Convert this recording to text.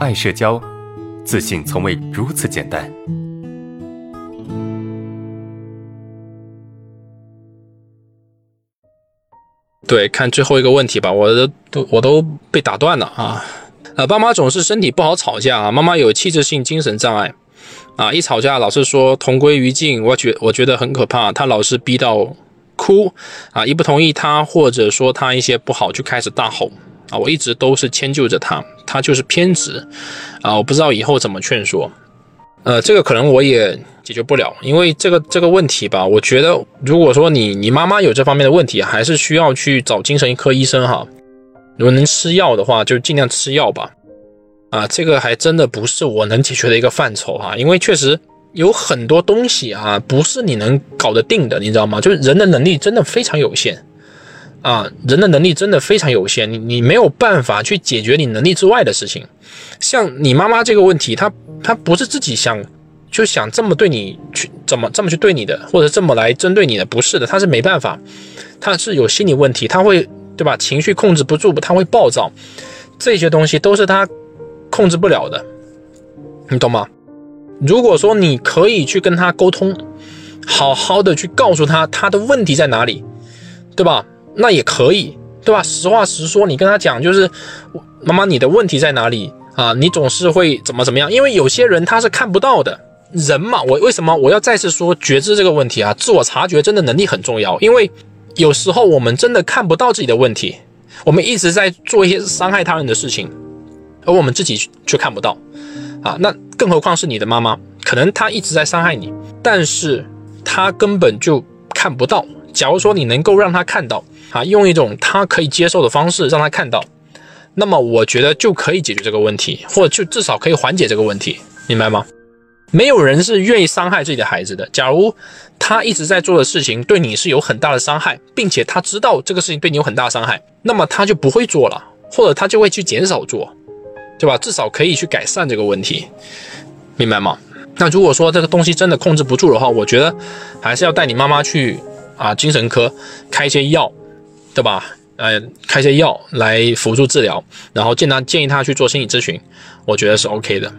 爱社交，自信从未如此简单。对，看最后一个问题吧，我都都我都被打断了啊！呃，爸妈总是身体不好吵架啊，妈妈有器质性精神障碍啊，一吵架老是说同归于尽，我觉我觉得很可怕，他老是逼到哭啊，一不同意他或者说他一些不好就开始大吼啊，我一直都是迁就着他，他就是偏执啊，我不知道以后怎么劝说，呃，这个可能我也。解决不了，因为这个这个问题吧，我觉得如果说你你妈妈有这方面的问题，还是需要去找精神科医生哈。如果能吃药的话，就尽量吃药吧。啊，这个还真的不是我能解决的一个范畴哈，因为确实有很多东西啊，不是你能搞得定的，你知道吗？就是人的能力真的非常有限啊，人的能力真的非常有限，你你没有办法去解决你能力之外的事情。像你妈妈这个问题，她她不是自己想。就想这么对你去怎么这么去对你的，或者这么来针对你的，不是的，她是没办法，他是有心理问题，他会对吧？情绪控制不住，他会暴躁，这些东西都是他控制不了的，你懂吗？如果说你可以去跟他沟通，好好的去告诉他他的问题在哪里，对吧？那也可以，对吧？实话实说，你跟他讲，就是妈妈，你的问题在哪里啊？你总是会怎么怎么样？因为有些人他是看不到的。人嘛，我为什么我要再次说觉知这个问题啊？自我察觉真的能力很重要，因为有时候我们真的看不到自己的问题，我们一直在做一些伤害他人的事情，而我们自己却看不到啊。那更何况是你的妈妈，可能她一直在伤害你，但是她根本就看不到。假如说你能够让他看到啊，用一种他可以接受的方式让他看到，那么我觉得就可以解决这个问题，或者就至少可以缓解这个问题，明白吗？没有人是愿意伤害自己的孩子的。假如他一直在做的事情对你是有很大的伤害，并且他知道这个事情对你有很大伤害，那么他就不会做了，或者他就会去减少做，对吧？至少可以去改善这个问题，明白吗？那如果说这个东西真的控制不住的话，我觉得还是要带你妈妈去啊精神科开一些药，对吧？呃，开些药来辅助治疗，然后建他建议他去做心理咨询，我觉得是 OK 的。